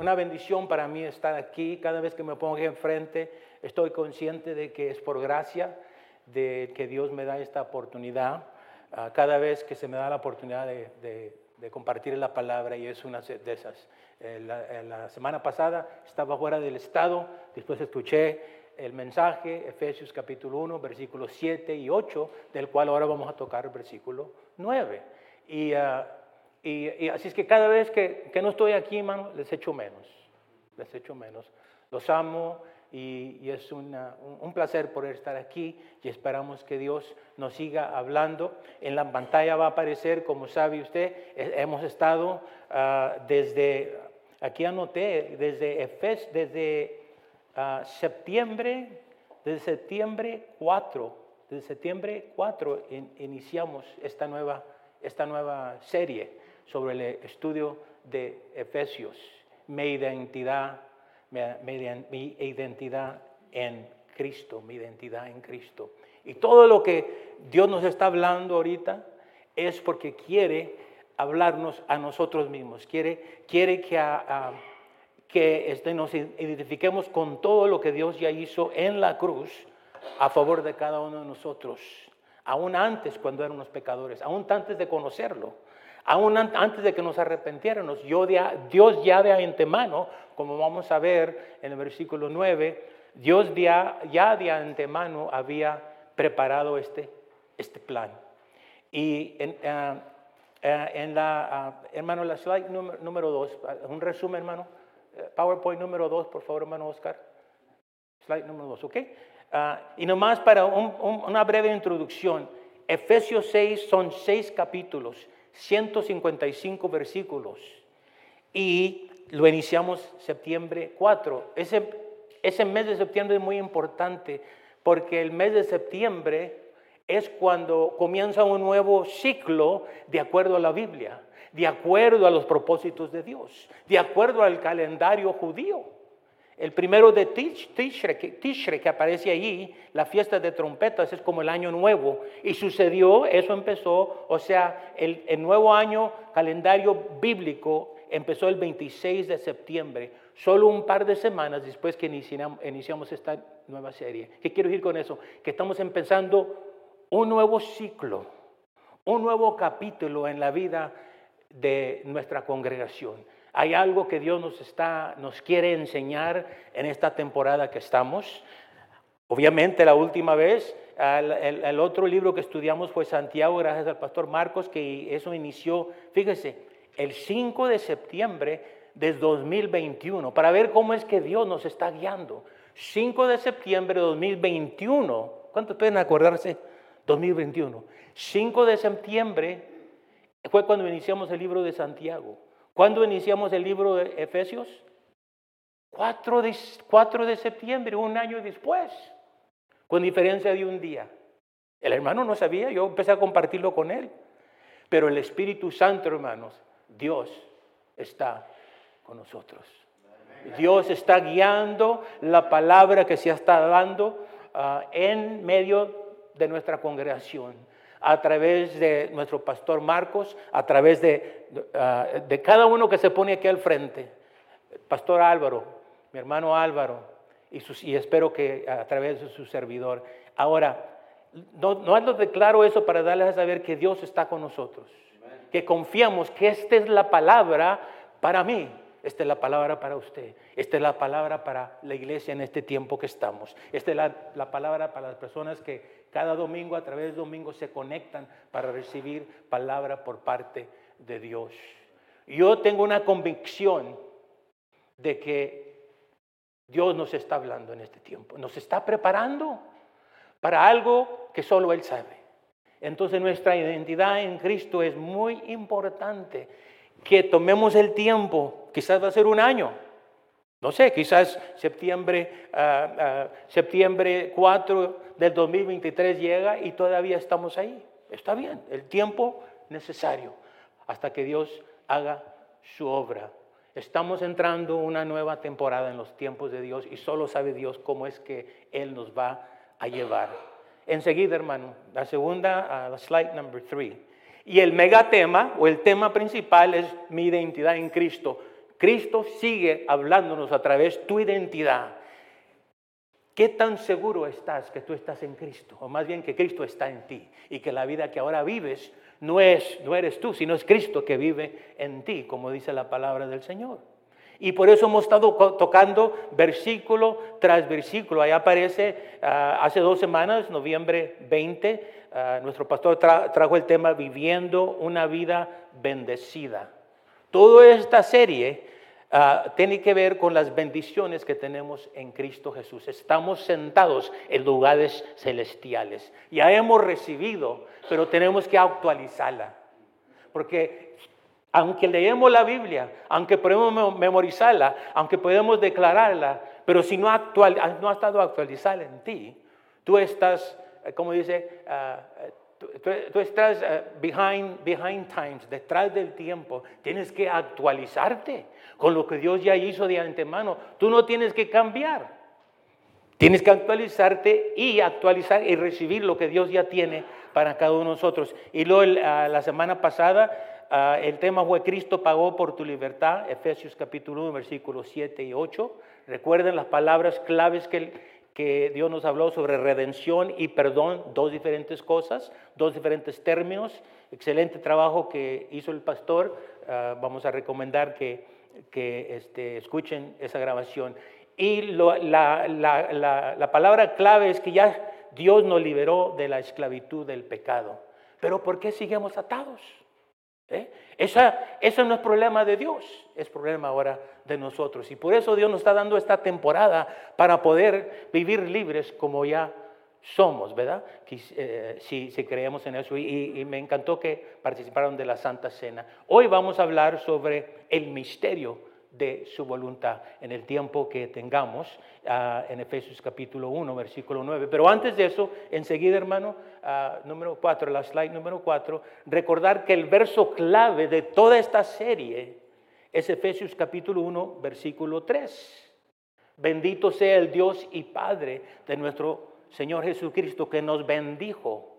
una bendición para mí estar aquí. Cada vez que me pongo enfrente, estoy consciente de que es por gracia de que Dios me da esta oportunidad. Ah, cada vez que se me da la oportunidad de, compartir la palabra y es una de esas. Eh, la, la, semana pasada estaba fuera del estado, después escuché el mensaje, Efesios capítulo 1, versículos 7 y 8, del cual ahora vamos a tocar el versículo 9. Y, ah, y, así es que cada vez que, que, no estoy aquí, hermano, les echo menos, les echo menos. Los amo y, es un, placer poder estar aquí y esperamos que Dios nos siga hablando. En la pantalla va a aparecer, como sabe usted, hemos estado ah, desde, aquí anoté, desde Efes, desde uh, septiembre, desde septiembre 4, desde septiembre 4 iniciamos esta nueva, esta nueva serie sobre el estudio de Efesios, mi identidad mi identidad en Cristo, mi identidad en Cristo. Y todo lo que Dios nos está hablando ahorita es porque quiere hablarnos a nosotros mismos, quiere, quiere que, que este, nos identifiquemos con todo lo que Dios ya hizo en la cruz a favor de cada uno de nosotros, aún antes cuando éramos pecadores, aún antes de conocerlo. Aún antes de que nos arrepentiéramos, Dios ya de antemano, como vamos a ver en el versículo 9, Dios ya de antemano había preparado este, este plan. Y en, eh, eh, en la, uh, hermano, la slide número 2, un resumen, hermano. Eh, PowerPoint número 2, por favor, hermano Oscar. Slide número 2, ¿ok? y nomás para una breve introducción, Efesios 6 son seis capítulos 155 versículos y lo iniciamos septiembre 4. Ese, ese mes de septiembre es muy importante porque el mes de septiembre es cuando comienza un nuevo ciclo de acuerdo a la Biblia, de acuerdo a los propósitos de Dios, de acuerdo al calendario judío. El primero de Tishre, que aparece allí, la fiesta de trompetas, es como el año nuevo. Y sucedió, eso empezó, o sea, el, nuevo año calendario bíblico empezó el 26 de septiembre, solo un par de semanas después que iniciamos, iniciamos esta nueva serie. ¿Qué quiero decir con eso? Que estamos empezando un nuevo ciclo, un nuevo capítulo en la vida de nuestra congregación. Hay algo que Dios nos, está, nos quiere enseñar en esta temporada que estamos. Obviamente la última vez, el, otro libro que estudiamos fue Santiago, gracias al pastor Marcos, que eso inició, fíjese, el 5 de septiembre de 2021, para ver cómo es que Dios nos está guiando. 5 de septiembre de 2021, ¿cuántos pueden acordarse? 2021. 5 de septiembre fue cuando iniciamos el libro de Santiago. ¿Cuándo iniciamos el libro de Efesios? 4 de, 4 de septiembre, un año después, con diferencia de un día. El hermano no sabía, yo empecé a compartirlo con él. Pero el Espíritu Santo, hermanos, Dios está con nosotros. Dios está guiando la palabra que se está dando ah, en medio de nuestra congregación a través de nuestro pastor Marcos, a través de, ah, de cada uno que se pone aquí al frente. Pastor Álvaro, mi hermano Álvaro, y, y espero que a través de su servidor. Ahora, no, no declaro eso para darles a saber que Dios está con nosotros, que confiamos que esta es la palabra para mí, esta es la palabra para usted. Esta es la palabra para la iglesia en este tiempo que estamos. Esta es la, la, palabra para las personas que cada domingo a través de domingo se conectan para recibir palabra por parte de Dios. Yo tengo una convicción de que Dios nos está hablando en este tiempo. Nos está preparando para algo que solo Él sabe. Entonces nuestra identidad en Cristo es muy importante que tomemos el tiempo, quizás va a ser un año, no sé, quizás septiembre, ah, ah, septiembre 4 del 2023 llega y todavía estamos ahí. Está bien, el tiempo necesario hasta que Dios haga su obra. Estamos entrando una nueva temporada en los tiempos de Dios y solo sabe Dios cómo es que Él nos va a llevar. Enseguida, hermano, la segunda, la slide number three. Y el megatema o el tema principal es mi identidad en Cristo. Cristo sigue hablándonos a través de tu identidad. ¿Qué tan seguro estás que tú estás en Cristo? O más bien que Cristo está en ti y que la vida que ahora vives no, es, no eres tú, sino es Cristo que vive en ti, como dice la palabra del Señor. Y por eso hemos estado tocando versículo tras versículo. Ahí aparece ah, hace dos semanas, noviembre 20, ah, nuestro pastor trajo el tema viviendo una vida bendecida. Toda esta serie ah, tiene que ver con las bendiciones que tenemos en Cristo Jesús. Estamos sentados en lugares celestiales. Ya hemos recibido, pero tenemos que actualizarla. Porque aunque leemos la Biblia, aunque podemos memorizarla, aunque podemos declararla, pero si no, ha estado actualizada en ti, tú estás, como dice, ah, tú, estás ah, behind, behind times, detrás del tiempo. Tienes que actualizarte con lo que Dios ya hizo de antemano. Tú no tienes que cambiar. Tienes que actualizarte y actualizar y recibir lo que Dios ya tiene para cada uno de nosotros. Y luego ah, la semana pasada Ah, el tema fue Cristo pagó por tu libertad, Efesios capítulo 1, versículos 7 y 8. Recuerden las palabras claves que, que Dios nos habló sobre redención y perdón, dos diferentes cosas, dos diferentes términos. Excelente trabajo que hizo el pastor. Ah, vamos a recomendar que, que este, escuchen esa grabación. Y la, la, la palabra clave es que ya Dios nos liberó de la esclavitud del pecado. Pero ¿por qué seguimos atados? ¿Eh? Esa, eso no es problema de Dios, es problema ahora de nosotros. Y por eso Dios nos está dando esta temporada para poder vivir libres como ya somos, ¿verdad? Eh, si, si, creemos en eso. Y, y, me encantó que participaron de la Santa Cena. Hoy vamos a hablar sobre el misterio de su voluntad en el tiempo que tengamos ah, en Efesios capítulo 1, versículo 9. Pero antes de eso, enseguida, hermano, uh, número 4, la slide número 4, recordar que el verso clave de toda esta serie es Efesios capítulo 1, versículo 3. Bendito sea el Dios y Padre de nuestro Señor Jesucristo que nos bendijo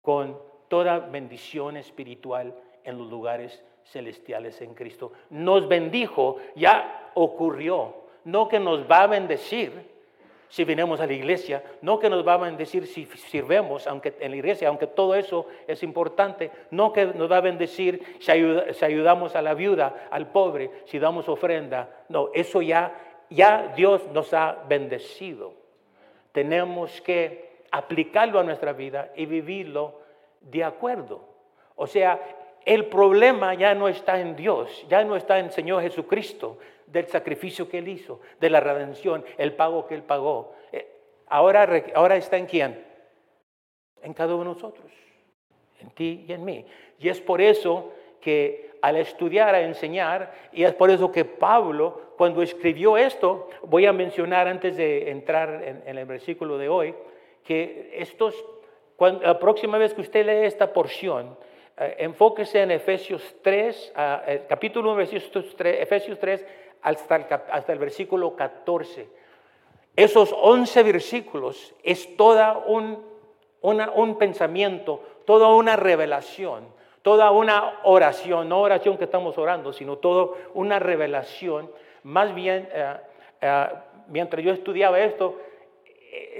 con toda bendición espiritual en los lugares celestiales en Cristo. Nos bendijo, ya ocurrió. No que nos va a bendecir si vinimos a la iglesia, no que nos va a bendecir si sirvemos aunque, en la iglesia, aunque todo eso es importante, no que nos va a bendecir si, si ayudamos a la viuda, al pobre, si damos ofrenda. No, eso ya, ya Dios nos ha bendecido. Tenemos que aplicarlo a nuestra vida y vivirlo de acuerdo. O sea, el problema ya no está en Dios, ya no está en Señor Jesucristo, del sacrificio que Él hizo, de la redención, el pago que Él pagó. Eh, ahora, ahora está en quién? En cada uno de nosotros, en ti y en mí. Y es por eso que al estudiar, a enseñar, y es por eso que Pablo, cuando escribió esto, voy a mencionar antes de entrar en, el versículo de hoy, que estos, la próxima vez que usted lee esta porción, enfóquese en Efesios 3, uh, capítulo 1, Efesios 3, Efesios 3 hasta el, versículo 14. Esos 11 versículos es toda un, un pensamiento, toda una revelación, toda una oración, no oración que estamos orando, sino toda una revelación. Más bien, eh, mientras yo estudiaba esto,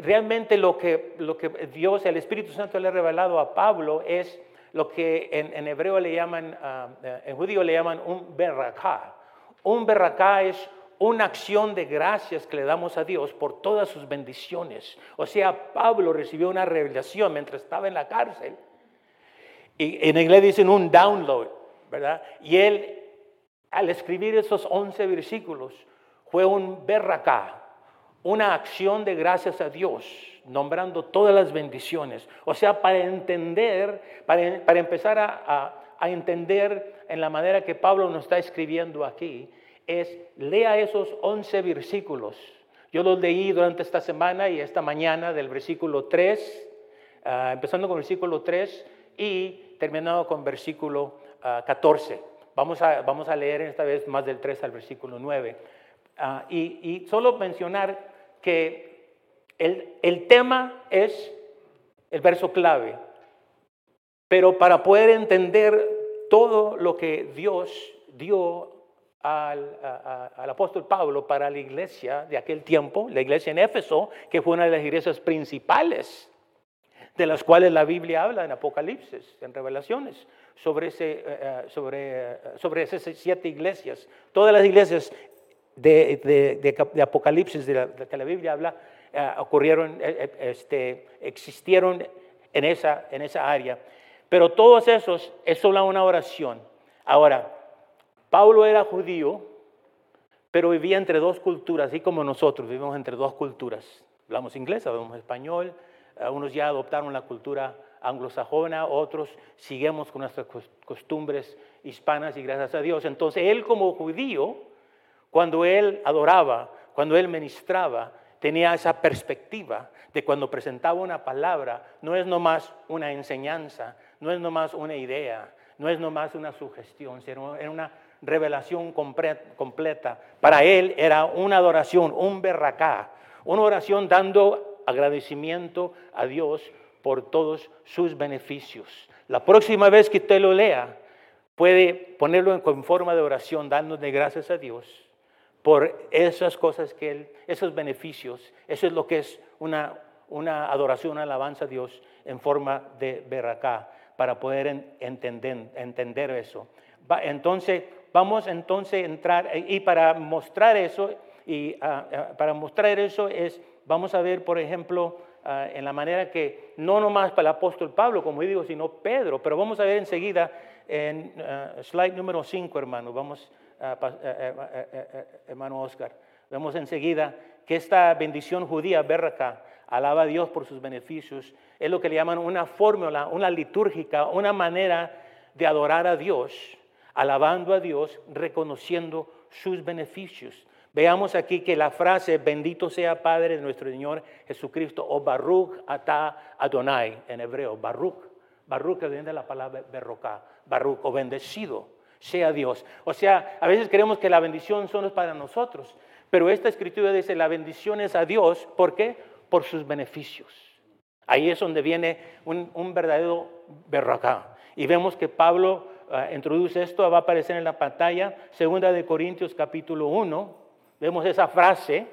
realmente lo que, lo que Dios, el Espíritu Santo le ha revelado a Pablo es lo que en, hebreo le llaman, eh, en judío le llaman un berraká. Un berraká es una acción de gracias que le damos a Dios por todas sus bendiciones. O sea, Pablo recibió una revelación mientras estaba en la cárcel. Y en inglés dicen un download, ¿verdad? Y él, al escribir esos 11 versículos, fue un berraká, una acción de gracias a Dios nombrando todas las bendiciones. O sea, para entender, para, empezar a, entender en la manera que Pablo nos está escribiendo aquí, es lea esos 11 versículos. Yo los leí durante esta semana y esta mañana del versículo 3, ah, empezando con versículo 3 y terminando con versículo 14. Ah, vamos a, vamos a leer esta vez más del 3 al versículo 9. Ah, y, y solo mencionar que el, tema es el verso clave, pero para poder entender todo lo que Dios dio al, apóstol Pablo para la iglesia de aquel tiempo, la iglesia en Éfeso, que fue una de las iglesias principales, de las cuales la Biblia habla en Apocalipsis, en Revelaciones, sobre, eh, eh, eh, esas siete iglesias. Todas las iglesias de, de, de, Apocalipsis de, la, que la Biblia habla ocurrieron, este, existieron en esa, en esa área. Pero todos esos es solo una oración. Ahora, Pablo era judío, pero vivía entre dos culturas, así como nosotros vivimos entre dos culturas. Hablamos inglés, hablamos español, unos ya adoptaron la cultura anglosajona, otros seguimos con nuestras costumbres hispanas y gracias a Dios. Entonces él como judío, cuando él adoraba, cuando él ministraba, tenía esa perspectiva de cuando presentaba una palabra, no es nomás una enseñanza, no es nomás una idea, no es nomás una sugestión, sino era una revelación completa. Para él era una adoración, un berracá, una oración dando agradecimiento a Dios por todos sus beneficios. La próxima vez que usted lo lea, puede ponerlo en forma de oración, dándole gracias a Dios por esas cosas que Él, esos beneficios. Eso es lo que es una, una adoración, una alabanza a Dios en forma de berracá, para poder entender, entender eso. entonces, Vamos entonces a entrar, y para mostrar eso, y ah, ah, para mostrar eso es, vamos a ver, por ejemplo, ah, en la manera que, no nomás para el apóstol Pablo, como digo, sino Pedro, pero vamos a ver enseguida en slide número 5, hermano, vamos, hermano Oscar, vemos enseguida que esta bendición judía, berraca, alaba a Dios por sus beneficios, es lo que le llaman una fórmula, una litúrgica, una manera de adorar a Dios alabando a Dios, reconociendo sus beneficios. Veamos aquí que la frase, bendito sea Padre de nuestro Señor Jesucristo, o Baruch ata Adonai en hebreo, Baruch. Baruch que viene de la palabra berroca, Baruch, o bendecido sea Dios. O sea, a veces creemos que la bendición solo es para nosotros, pero esta escritura dice, la bendición es a Dios, ¿por qué? Por sus beneficios. Ahí es donde viene un, un verdadero berroca. Y vemos que Pablo Ah, introduce esto, va a aparecer en la pantalla, segunda de Corintios capítulo 1, vemos esa frase,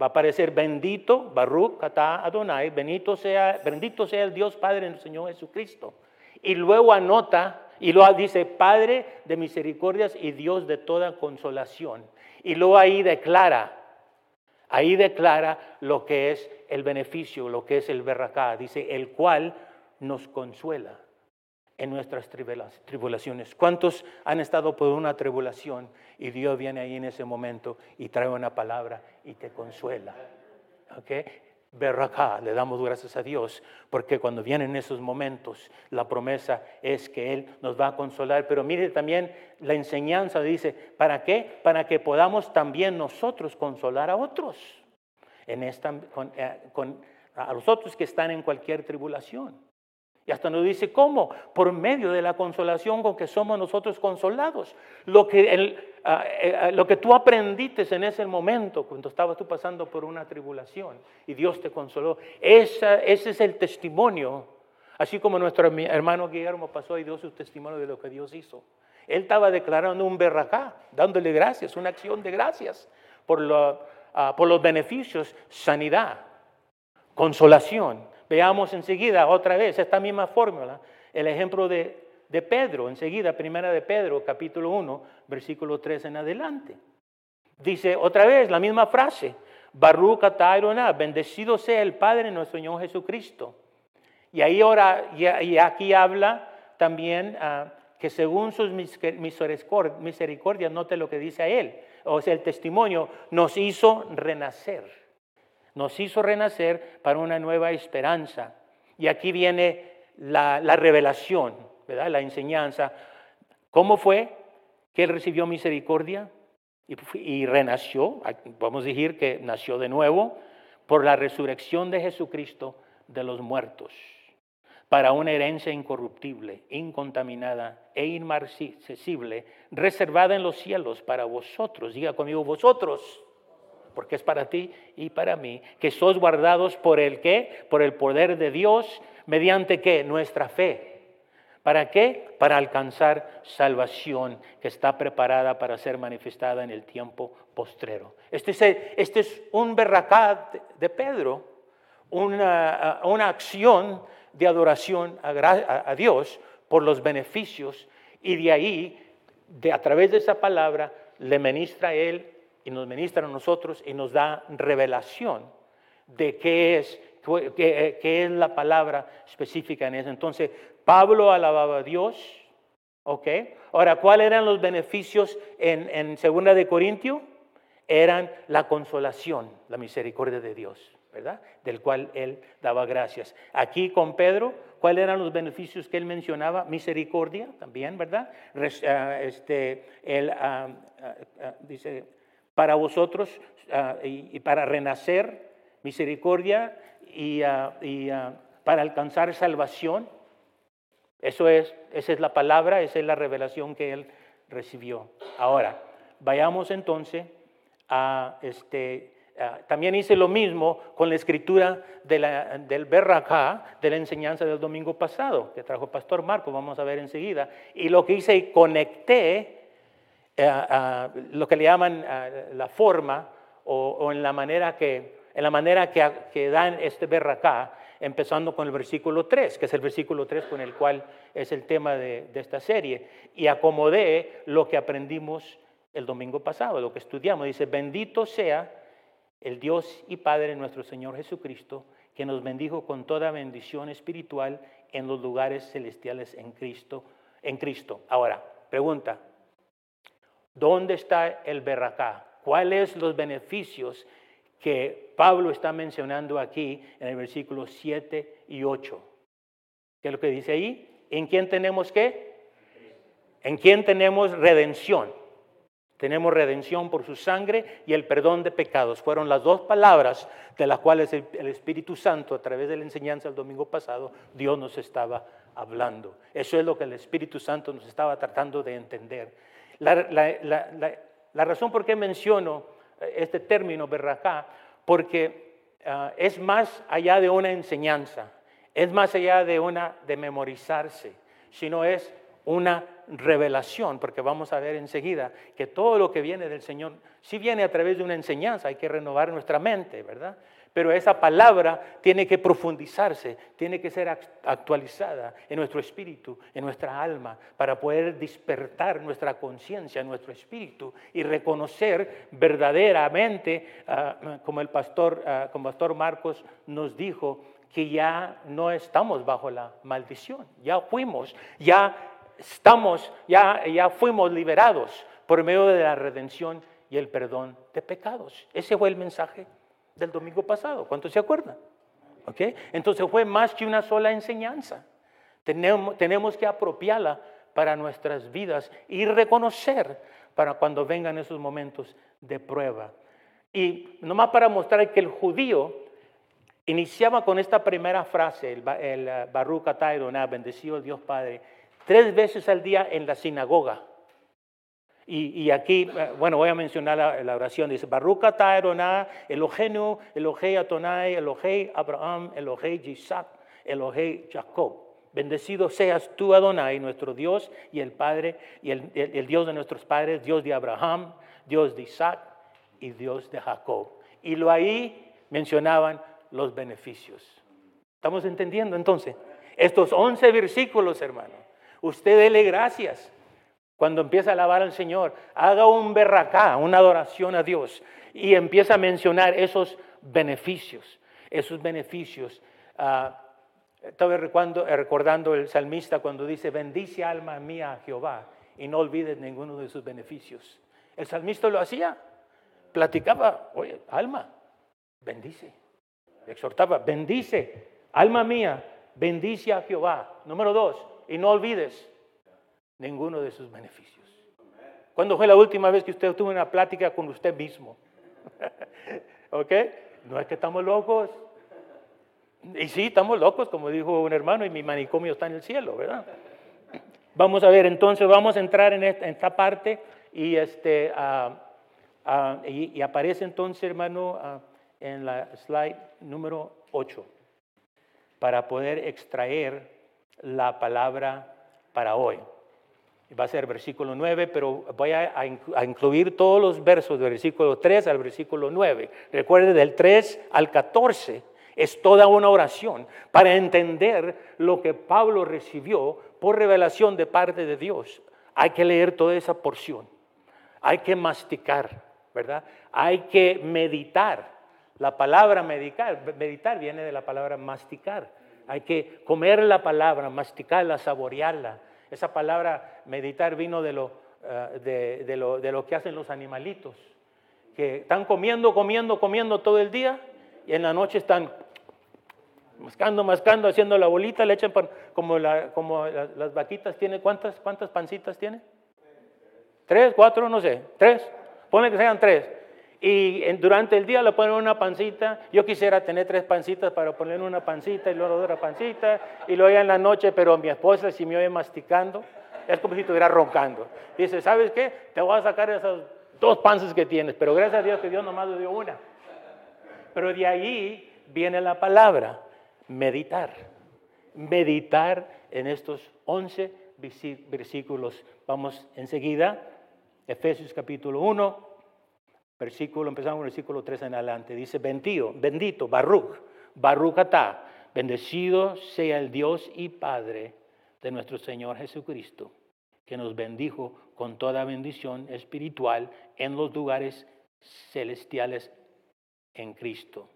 va a aparecer bendito, Baruch, Kata Adonai, bendito sea, bendito sea el Dios Padre del Señor Jesucristo. Y luego anota, y luego dice, Padre de misericordias y Dios de toda consolación. Y luego ahí declara, ahí declara lo que es el beneficio, lo que es el berracá, dice, el cual nos consuela en nuestras tribulaciones. ¿Cuántos han estado por una tribulación y Dios viene ahí en ese momento y trae una palabra y te consuela? ¿Ok? Ver acá, le damos gracias a Dios, porque cuando vienen esos momentos, la promesa es que Él nos va a consolar. Pero mire también la enseñanza, dice, ¿para qué? Para que podamos también nosotros consolar a otros, en esta, eh, a los otros que están en cualquier tribulación. Y hasta nos dice cómo, por medio de la consolación con que somos nosotros consolados. Lo que, ah, eh, ah, lo que tú aprendiste en ese momento, cuando estabas tú pasando por una tribulación y Dios te consoló, ese es el testimonio. Así como nuestro hermano Guillermo pasó y dio su testimonio de lo que Dios hizo. Él estaba declarando un berracá, dándole gracias, una acción de gracias por, ah, por los beneficios, sanidad, consolación Veamos enseguida otra vez esta misma fórmula, el ejemplo de, Pedro, enseguida, primera de Pedro, capítulo 1, versículo 3 en adelante. Dice otra vez la misma frase, Baruch Atairona, bendecido sea el Padre nuestro Señor Jesucristo. Y ahí ahora, y aquí habla también ah, que según sus misericordias, note lo que dice a él, o sea, el testimonio, nos hizo renacer nos hizo renacer para una nueva esperanza. Y aquí viene la, revelación, la enseñanza. ¿Cómo fue que él recibió misericordia y, y renació? Vamos a decir que nació de nuevo por la resurrección de Jesucristo de los muertos para una herencia incorruptible, incontaminada e inmarcesible, reservada en los cielos para vosotros. Diga conmigo, vosotros porque es para ti y para mí, que sos guardados por el qué? Por el poder de Dios, mediante qué? Nuestra fe, ¿Para qué? Para alcanzar salvación que está preparada para ser manifestada en el tiempo postrero. Este es, este es un berracá de Pedro, una, una acción de adoración a, Dios por los beneficios y de ahí, de, a través de esa palabra, le ministra a él y nos ministra a nosotros y nos da revelación de qué es, qué, es la palabra específica en eso. Entonces, Pablo alababa a Dios, ¿ok? Ahora, ¿cuáles eran los beneficios en, en Segunda de Corintio? Eran la consolación, la misericordia de Dios. ¿verdad? Del cual él daba gracias. Aquí con Pedro, ¿cuáles eran los beneficios que él mencionaba? Misericordia también, ¿verdad? Ah, este, él ah, ah, dice, para vosotros y, para renacer, misericordia y, y para alcanzar salvación. Eso es, esa es la palabra, esa es la revelación que él recibió. Ahora, vayamos entonces a este, también hice lo mismo con la escritura de la, del Berracá, de la enseñanza del domingo pasado, que trajo Pastor Marco, vamos a ver enseguida. Y lo que hice, conecté lo que le llaman la forma o, en la manera que, en la manera que, dan este Berracá, empezando con el versículo 3, que es el versículo 3 con el cual es el tema de, esta serie, y acomodé lo que aprendimos el domingo pasado, lo que estudiamos. Dice, bendito sea el Dios y Padre nuestro Señor Jesucristo, que nos bendijo con toda bendición espiritual en los lugares celestiales en Cristo. En Cristo. Ahora, pregunta, ¿dónde está el berracá? ¿Cuáles los beneficios que Pablo está mencionando aquí en el versículo 7 y 8? ¿Qué es lo que dice ahí? ¿En quién tenemos qué? ¿En quién tenemos redención? Tenemos redención por su sangre y el perdón de pecados. Fueron las dos palabras de las cuales el, Espíritu Santo, a través de la enseñanza del domingo pasado, Dios nos estaba hablando. Eso es lo que el Espíritu Santo nos estaba tratando de entender. La, razón por qué menciono eh, este término, berracá, porque ah, es más allá de una enseñanza, es más allá de una de memorizarse, sino es una revelación, porque vamos a ver enseguida que todo lo que viene del Señor, si viene a través de una enseñanza, hay que renovar nuestra mente, ¿verdad? Pero esa palabra tiene que profundizarse, tiene que ser actualizada en nuestro espíritu, en nuestra alma, para poder despertar nuestra conciencia, nuestro espíritu y reconocer verdaderamente, ah, como el pastor, ah, como pastor Marcos nos dijo, que ya no estamos bajo la maldición, ya fuimos, ya estamos, ya, ya fuimos liberados por medio de la redención y el perdón de pecados. Ese fue el mensaje del domingo pasado. ¿Cuántos se acuerdan? ¿Okay? Entonces fue más que una sola enseñanza. Tenemos, tenemos que apropiarla para nuestras vidas y reconocer para cuando vengan esos momentos de prueba. Y nomás para mostrar que el judío iniciaba con esta primera frase, el, el Baruch bendecido Dios Padre, tres veces al día en la sinagoga. Y, aquí, eh, bueno, voy a mencionar la, oración. Dice, Baruch Taeroná, Elohenu, Elohei Atonai, Elohei Abraham, Elohei Isaac, Elohei Jacob. Bendecido seas tú, Adonai, nuestro Dios y el Padre, y el, el, Dios de nuestros padres, Dios de Abraham, Dios de Isaac y Dios de Jacob. Y lo ahí mencionaban los beneficios. ¿Estamos entendiendo entonces? Estos 11 versículos, hermanos Usted dele gracias cuando empieza a alabar al Señor. Haga un berracá, una adoración a Dios y empieza a mencionar esos beneficios, esos beneficios. Uh, estaba recordando el salmista cuando dice, bendice alma mía a Jehová y no olvides ninguno de sus beneficios. El salmista lo hacía, platicaba, oye, alma, bendice, exhortaba, bendice, alma mía, bendice a Jehová. Número dos, y no olvides ninguno de sus beneficios. ¿Cuándo fue la última vez que usted tuvo una plática con usted mismo? ¿Ok? No es que estamos locos. Y sí, estamos locos, como dijo un hermano, y mi manicomio está en el cielo, ¿verdad? Vamos a ver, entonces vamos a entrar en esta, parte y, este, y, aparece entonces, hermano, en la slide número 8, para poder extraer la palabra para hoy. Va a ser versículo 9, pero voy a, incluir todos los versos del versículo 3 al versículo 9. Recuerde, del 3 al 14 es toda una oración para entender lo que Pablo recibió por revelación de parte de Dios. Hay que leer toda esa porción. Hay que masticar, ¿verdad? Hay que meditar. La palabra meditar, meditar viene de la palabra masticar. Hay que comer la palabra, masticarla, saborearla. Esa palabra meditar vino de lo, eh, de, de que hacen los animalitos, que están comiendo, comiendo, comiendo todo el día y en la noche están mascando, mascando, haciendo la bolita, le echan como, la, como las vaquitas tiene, ¿cuántas, ¿cuántas pancitas tiene? Tres, cuatro, no sé, tres. Ponle que sean tres. Y durante el día le ponen una pancita. Yo quisiera tener tres pancitas para poner una pancita y luego otra pancita. Y luego ya en la noche, pero mi esposa si me oye masticando, es como si estuviera roncando. Dice, ¿sabes qué? Te voy a sacar esas dos panzas que tienes. Pero gracias a Dios que Dios nomás le dio una. Pero de ahí viene la palabra, meditar. Meditar en estos 11 versículos. Vamos enseguida, Efesios capítulo 1, Versículo, empezamos versículo 3 en adelante. Dice, bendito, bendito, Baruch, Baruch bendecido sea el Dios y Padre de nuestro Señor Jesucristo, que nos bendijo con toda bendición espiritual en los lugares celestiales en Cristo.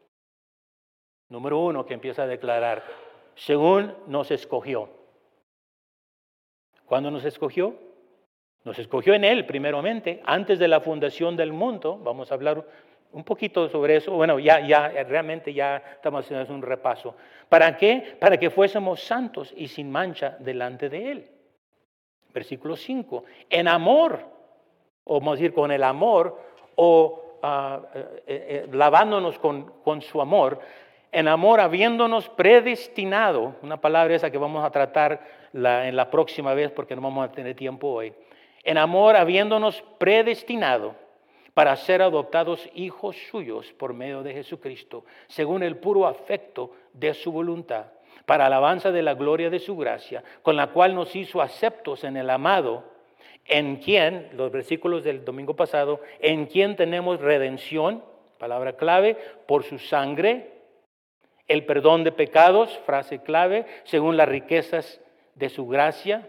Número uno, que empieza a declarar, según nos escogió. ¿Cuándo nos escogió? Nos escogió en Él primeramente, antes de la fundación del mundo. Vamos a hablar un poquito sobre eso. Bueno, ya, ya, realmente ya estamos haciendo un repaso. ¿Para qué? Para que fuésemos santos y sin mancha delante de Él. Versículo 5. En amor, o vamos a decir con el amor, o ah, eh, eh, lavándonos con, con su amor, en amor habiéndonos predestinado, una palabra esa que vamos a tratar en la próxima vez porque no vamos a tener tiempo hoy en amor habiéndonos predestinado para ser adoptados hijos suyos por medio de Jesucristo, según el puro afecto de su voluntad, para alabanza de la gloria de su gracia, con la cual nos hizo aceptos en el amado, en quien, los versículos del domingo pasado, en quien tenemos redención, palabra clave, por su sangre, el perdón de pecados, frase clave, según las riquezas de su gracia,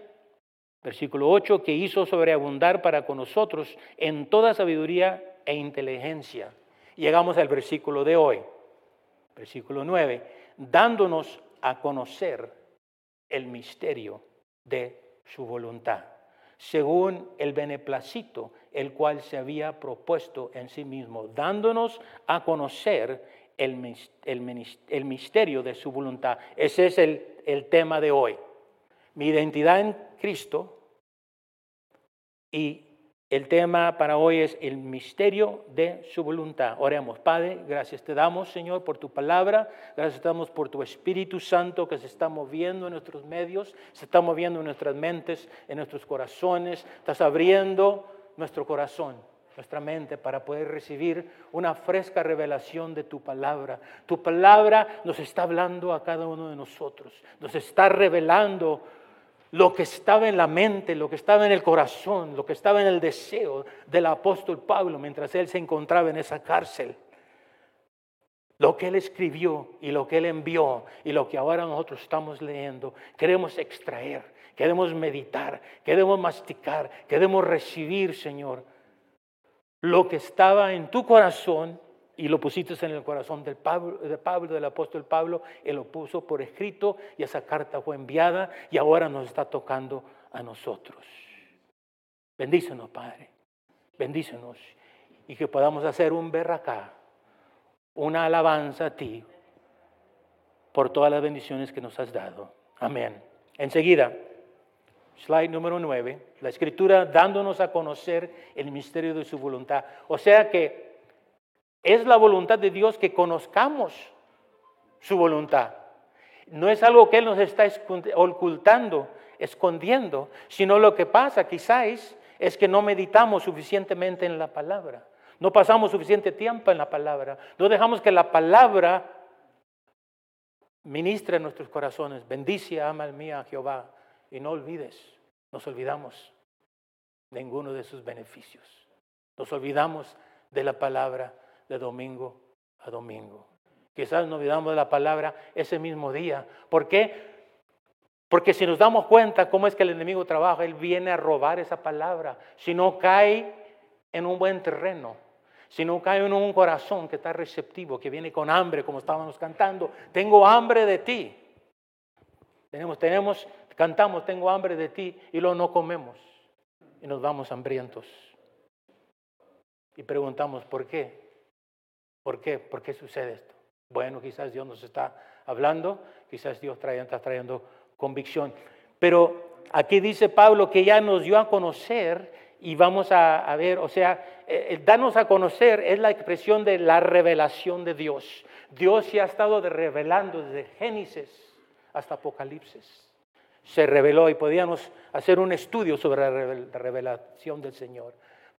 Versículo 8, que hizo sobreabundar para con nosotros en toda sabiduría e inteligencia. Llegamos al versículo de hoy, versículo 9, dándonos a conocer el misterio de su voluntad, según el beneplácito, el cual se había propuesto en sí mismo, dándonos a conocer el, el misterio de su voluntad. Ese es el, el tema de hoy. Mi identidad en Cristo y el tema para hoy es el misterio de su voluntad. Oremos, Padre, gracias te damos, Señor, por tu palabra, gracias te damos por tu Espíritu Santo que se está moviendo en nuestros medios, se está moviendo en nuestras mentes, en nuestros corazones, estás abriendo nuestro corazón nuestra mente para poder recibir una fresca revelación de tu palabra. Tu palabra nos está hablando a cada uno de nosotros, nos está revelando lo que estaba en la mente, lo que estaba en el corazón, lo que estaba en el deseo del apóstol Pablo mientras él se encontraba en esa cárcel. Lo que él escribió y lo que él envió y lo que ahora nosotros estamos leyendo, queremos extraer, queremos meditar, queremos masticar, queremos recibir, Señor, lo que estaba en tu corazón y lo pusiste en el corazón del Pablo, Pablo, del apóstol Pablo, él lo puso por escrito y esa carta fue enviada y ahora nos está tocando a nosotros. Bendícenos, Padre, bendícenos y que podamos hacer un berracá, una alabanza a ti por todas las bendiciones que nos has dado. Amén. Enseguida, slide número 9, la escritura dándonos a conocer el misterio de su voluntad. O sea que es la voluntad de Dios que conozcamos su voluntad. No es algo que Él nos está ocultando, escondiendo, sino lo que pasa quizás es que no meditamos suficientemente en la palabra. No pasamos suficiente tiempo en la palabra. No dejamos que la palabra ministre en nuestros corazones. Bendice, ama mía a Jehová y no olvides nos olvidamos de ninguno de sus beneficios. Nos olvidamos de la palabra de domingo a domingo. Quizás nos olvidamos de la palabra ese mismo día. ¿Por qué? Porque si nos damos cuenta cómo es que el enemigo trabaja, él viene a robar esa palabra. Si no cae en un buen terreno, si no cae en un corazón que está receptivo, que viene con hambre, como estábamos cantando, tengo hambre de ti. Tenemos, tenemos, cantamos, tengo hambre de ti, y luego no comemos. Y nos vamos hambrientos. Y preguntamos, ¿por qué? ¿Por qué? ¿Por qué sucede esto? Bueno, quizás Dios nos está hablando, quizás Dios está trayendo convicción. Pero aquí dice Pablo que ya nos dio a conocer y vamos a, ver, o sea, eh, eh, darnos a conocer es la expresión de la revelación de Dios. Dios se ha estado revelando desde Génesis hasta Apocalipsis. Se reveló y podíamos hacer un estudio sobre la revelación del Señor.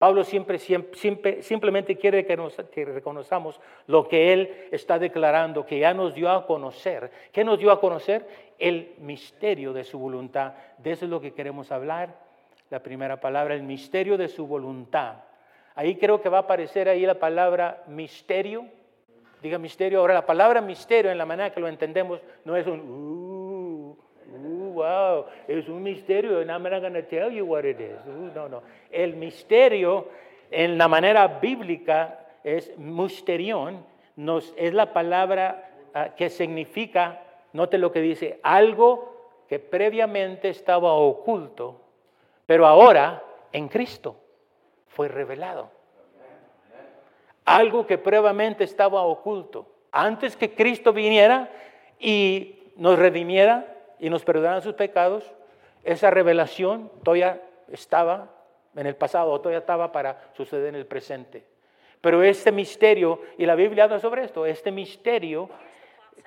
Pablo siempre, siempre, simplemente quiere que, nos, que reconozcamos lo que él está declarando, que ya nos dio a conocer. ¿Qué nos dio a conocer? El misterio de su voluntad. De eso es lo que queremos hablar. La primera palabra, el misterio de su voluntad. Ahí creo que va a aparecer ahí la palabra misterio. Diga misterio. Ahora, la palabra misterio, en la manera que lo entendemos, no es un, uh, wow, es un misterio, and I'm not going to tell you what it is. No, no. El misterio, en la manera bíblica, es misterión, nos, es la palabra ah, que significa, note lo que dice, algo que previamente estaba oculto, pero ahora en Cristo fue revelado. Algo que previamente estaba oculto. Antes que Cristo viniera y nos redimiera y nos perdonara sus pecados, esa revelación todavía estaba en el pasado, todavía estaba para suceder en el presente. Pero este misterio, y la Biblia habla sobre esto, este misterio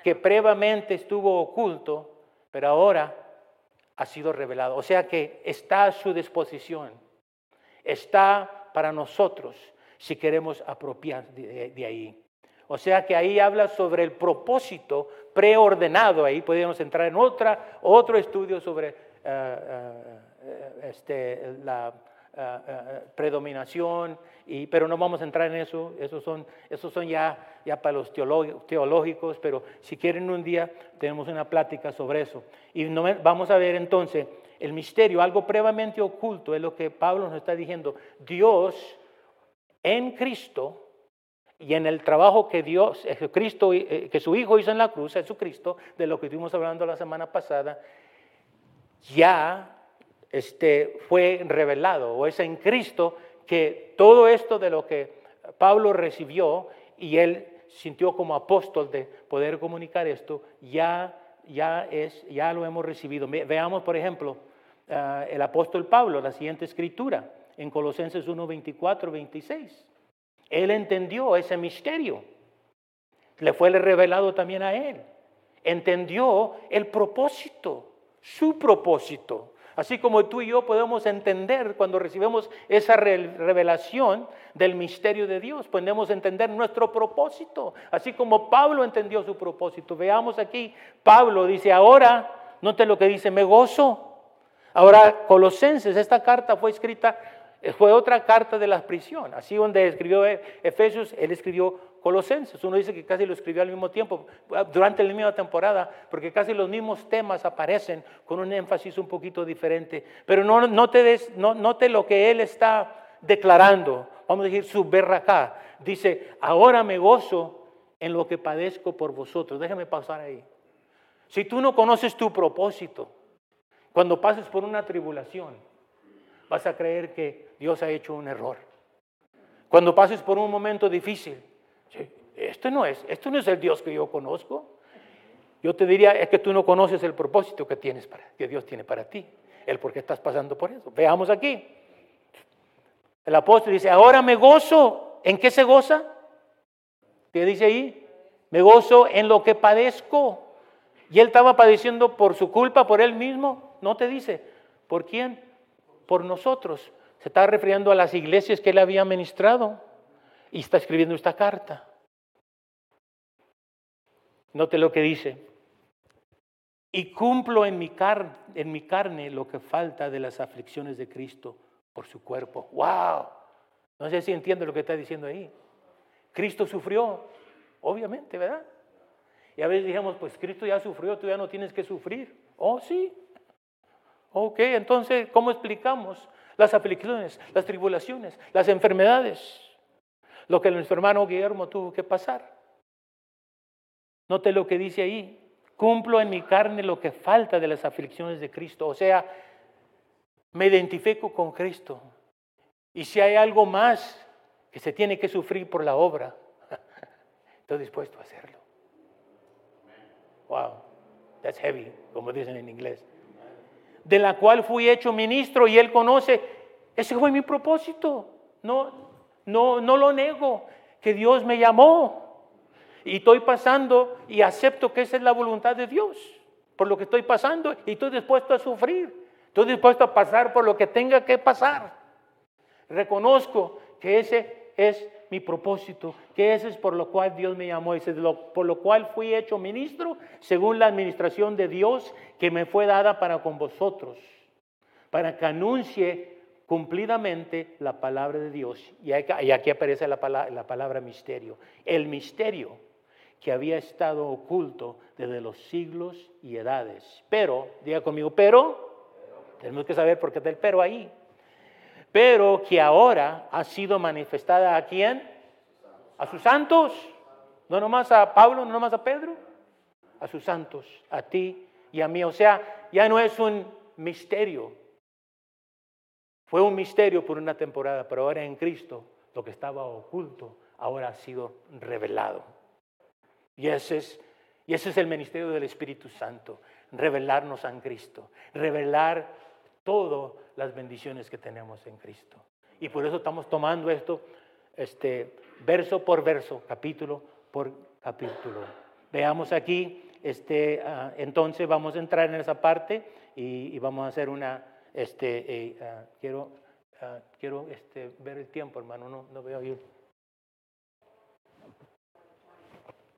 que previamente estuvo oculto, pero ahora ha sido revelado. O sea que está a su disposición, está para nosotros si queremos apropiar de, ahí. O sea que ahí habla sobre el propósito preordenado. Ahí podemos entrar en otra, otro estudio sobre eh, eh, este, la predominación, y, pero no vamos a entrar en eso. Esos son, esos son ya, ya para los teológicos, pero si quieren un día tenemos una plática sobre eso. Y vamos a ver entonces el misterio, algo previamente oculto, es lo que Pablo nos está diciendo. Dios en Cristo y en el trabajo que Dios, Cristo, eh, que su Hijo hizo en la cruz, Jesucristo, de lo que estuvimos hablando la semana pasada, ya este, fue revelado, o es en Cristo que todo esto de lo que Pablo recibió y él sintió como apóstol de poder comunicar esto, ya, ya, es, ya lo hemos recibido. Veamos, por ejemplo, ah, el apóstol Pablo, la siguiente escritura en Colosenses 1, 24, 26. Él entendió ese misterio. Le fue revelado también a él. Entendió el propósito, su propósito. Así como tú y yo podemos entender cuando recibimos esa revelación del misterio de Dios, podemos entender nuestro propósito, así como Pablo entendió su propósito. Veamos aquí, Pablo dice, ahora, note lo que dice, me gozo. Ahora, Colosenses, esta carta fue escrita fue otra carta de la prisión. Así donde escribió e, Efesios, él escribió Colosenses. Uno dice que casi lo escribió al mismo tiempo, durante la misma temporada, porque casi los mismos temas aparecen con un énfasis un poquito diferente. Pero no, te des, no, note lo que él está declarando. Vamos a decir su acá. Dice, ahora me gozo en lo que padezco por vosotros. Déjame pasar ahí. Si tú no conoces tu propósito, cuando pases por una tribulación, vas a creer que Dios ha hecho un error. Cuando pases por un momento difícil, esto no es, esto no es el Dios que yo conozco. Yo te diría, es que tú no conoces el propósito que, tienes para, que Dios tiene para ti, el por qué estás pasando por eso. Veamos aquí. El apóstol dice, ahora me gozo. ¿En qué se goza? ¿Qué dice ahí? Me gozo en lo que padezco. Y él estaba padeciendo por su culpa, por él mismo. No te dice, ¿por quién? Por nosotros. Se está refiriendo a las iglesias que él había ministrado y está escribiendo esta carta. Note lo que dice. y cumplo en mi, en mi carne lo que falta de las aflicciones de Cristo por su cuerpo. ¡Wow! No sé si entiende lo que está diciendo ahí. Cristo sufrió, obviamente, ¿verdad? Y a veces dijimos, pues Cristo ya sufrió, tú ya no tienes que sufrir. Oh, sí. Ok, entonces, ¿cómo explicamos las aflicciones, las tribulaciones, las enfermedades? Lo que nuestro hermano Guillermo tuvo que pasar. Note lo que dice ahí. Cumplo en mi carne lo que falta de las aflicciones de Cristo. O sea, me identifico con Cristo. Y si hay algo más que se tiene que sufrir por la obra, estoy dispuesto a hacerlo. Wow, that's heavy, como dicen en inglés. De la cual fui hecho ministro y él conoce, ese fue mi propósito. No, no, no lo nego, que Dios me llamó. Y estoy pasando y acepto que esa es la voluntad de Dios, por lo que estoy pasando y estoy dispuesto a sufrir. Estoy dispuesto a pasar por lo que tenga que pasar. Reconozco que ese es mi propósito, que ese es por lo cual Dios me llamó, ese es por lo cual fui hecho ministro según la administración de Dios que me fue dada para con vosotros, para que anuncie cumplidamente la palabra de Dios. Y aquí aparece la palabra, la palabra misterio. El misterio que había estado oculto desde los siglos y edades. Pero, diga conmigo, pero, tenemos que saber por qué está el pero ahí pero que ahora ha sido manifestada a quién? A sus santos. No nomás a Pablo, no nomás a Pedro, a sus santos, a ti y a mí. O sea, ya no es un misterio. Fue un misterio por una temporada, pero ahora en Cristo lo que estaba oculto ahora ha sido revelado. Y ese es, el ministerio del Espíritu Santo, revelarnos a Cristo, revelar todas las bendiciones que tenemos en Cristo. Y por eso estamos tomando esto este, verso por verso, capítulo por capítulo. Veamos aquí, este, ah, entonces vamos a entrar en esa parte y, vamos a hacer una, este, eh, ah, quiero, ah, quiero este, ver el tiempo, hermano, no, no veo bien.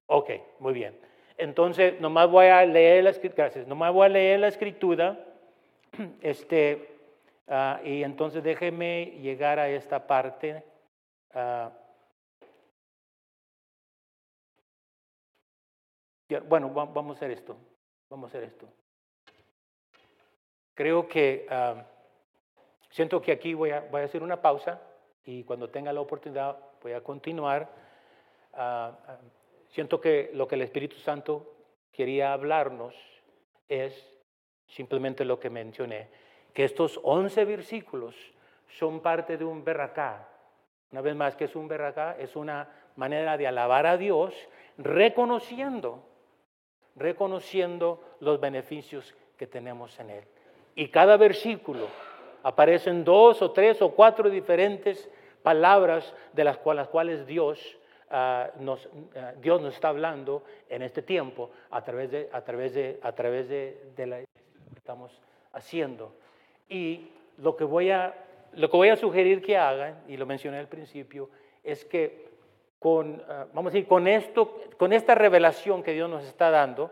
Ok, muy bien. Entonces, nomás voy a leer la, gracias, nomás voy a leer la escritura Este, ah, y entonces déjeme llegar a esta parte. Ah. bueno, vamos a hacer esto. Vamos a hacer esto. Creo que ah, siento que aquí voy a, voy a hacer una pausa y cuando tenga la oportunidad voy a continuar. siento que lo que el Espíritu Santo quería hablarnos es simplemente lo que mencioné, que estos 11 versículos son parte de un berracá. Una vez más, que es un berracá? Es una manera de alabar a Dios reconociendo, reconociendo los beneficios que tenemos en Él. Y cada versículo aparecen dos o tres o cuatro diferentes palabras de las cuales, Dios ah, nos, ah, Dios nos está hablando en este tiempo a través de, a través de, a través de, de la, estamos haciendo. Y lo que voy a, lo que voy a sugerir que hagan, y lo mencioné al principio, es que con, ah, vamos a decir, con, esto, con esta revelación que Dios nos está dando,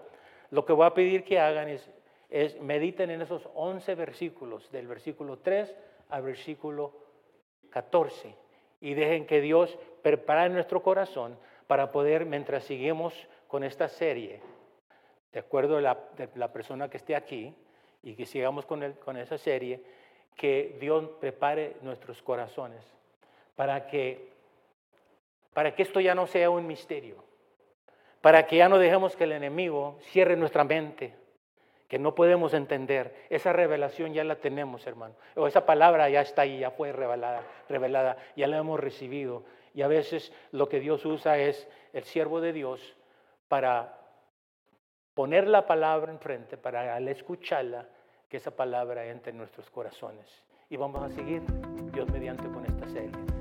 lo que voy a pedir que hagan es, mediten en esos 11 versículos, del versículo 3 al versículo 14, y dejen que Dios prepare nuestro corazón para poder, mientras seguimos con esta serie, de acuerdo a de la persona que esté aquí, y que sigamos con, con esa serie, que Dios prepare nuestros corazones para que, para que esto ya no sea un misterio, para que ya no dejemos que el enemigo cierre nuestra mente, que no podemos entender. Esa revelación ya la tenemos, hermano. O esa palabra ya está ahí, ya fue revelada, revelada, ya la hemos recibido. Y a veces lo que Dios usa es el siervo de Dios para poner la palabra enfrente, para al escucharla, que esa palabra entre en nuestros corazones. Y vamos a seguir, Dios mediante, con esta serie.